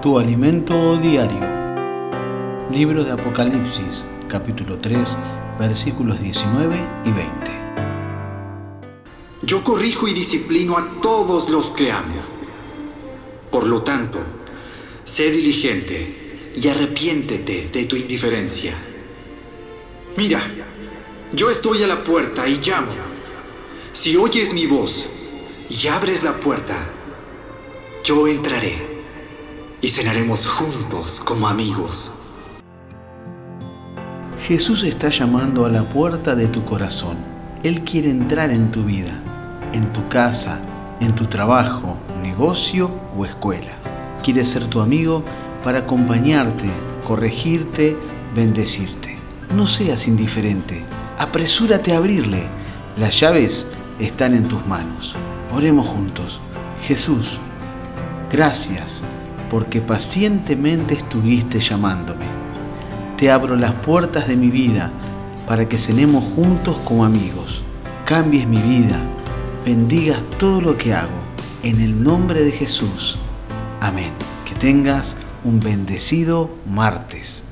Tu alimento diario. Libro de Apocalipsis, capítulo 3, versículos 19 y 20. Yo corrijo y disciplino a todos los que amo. Por lo tanto, sé diligente y arrepiéntete de tu indiferencia. Mira, yo estoy a la puerta y llamo. Si oyes mi voz y abres la puerta, yo entraré y cenaremos juntos como amigos. Jesús está llamando a la puerta de tu corazón. Él quiere entrar en tu vida, en tu casa, en tu trabajo, negocio o escuela. Quiere ser tu amigo para acompañarte, corregirte, bendecirte. No seas indiferente. Apresúrate a abrirle. Las llaves están en tus manos. Oremos juntos. Jesús, gracias porque pacientemente estuviste llamándome. Te abro las puertas de mi vida para que cenemos juntos como amigos. Cambies mi vida, bendigas todo lo que hago. En el nombre de Jesús. Amén. Que tengas un bendecido martes.